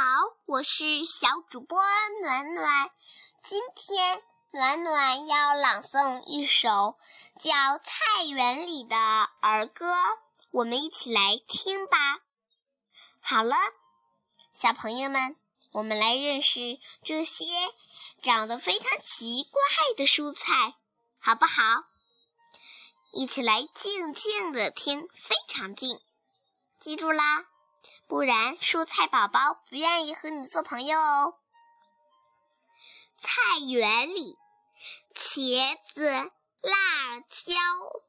好我是小主播暖暖。今天暖暖要朗诵一首叫《菜园里》的儿歌，我们一起来听吧。好了，小朋友们，我们来认识这些长得非常奇怪的蔬菜，好不好？一起来静静的听，非常静，记住啦，不然蔬菜宝宝不愿意和你做朋友哦。菜园里，茄子、辣椒、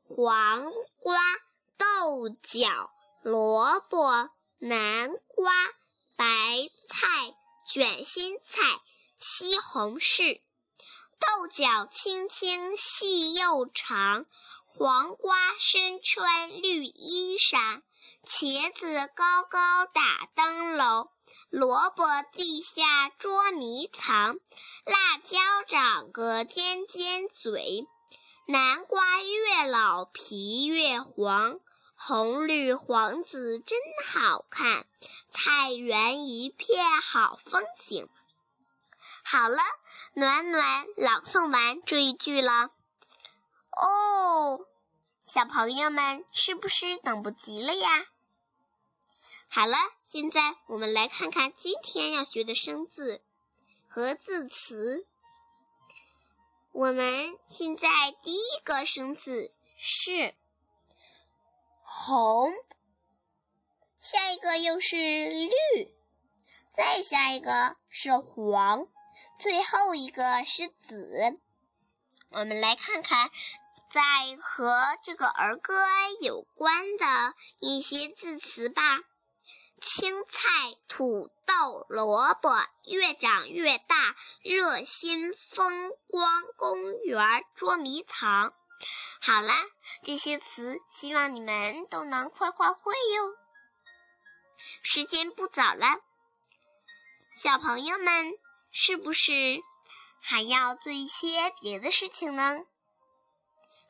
黄瓜、豆角、萝卜、南瓜、白菜、卷心菜、西红柿。豆角青青细又长。黄瓜身穿绿衣裳，茄子高高打灯笼，萝卜地下捉迷藏，辣椒长个尖尖嘴，南瓜越老皮越黄，红绿黄紫真好看，菜园一片好风景。好了，暖暖朗诵完这一句了。哦，小朋友们是不是等不及了呀？好了，现在我们来看看今天要学的生字和字词。我们现在第一个生字是红，下一个又是绿，再下一个是黄，最后一个是紫。我们来看看，在和这个儿歌有关的一些字词吧。青菜、土豆、萝卜，越长越大，热心、风光、公园、捉迷藏。好啦，这些词希望你们都能快快会哟。时间不早了，小朋友们是不是？还要做一些别的事情呢。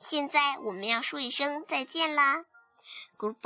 现在我们要说一声再见啦。Goodbye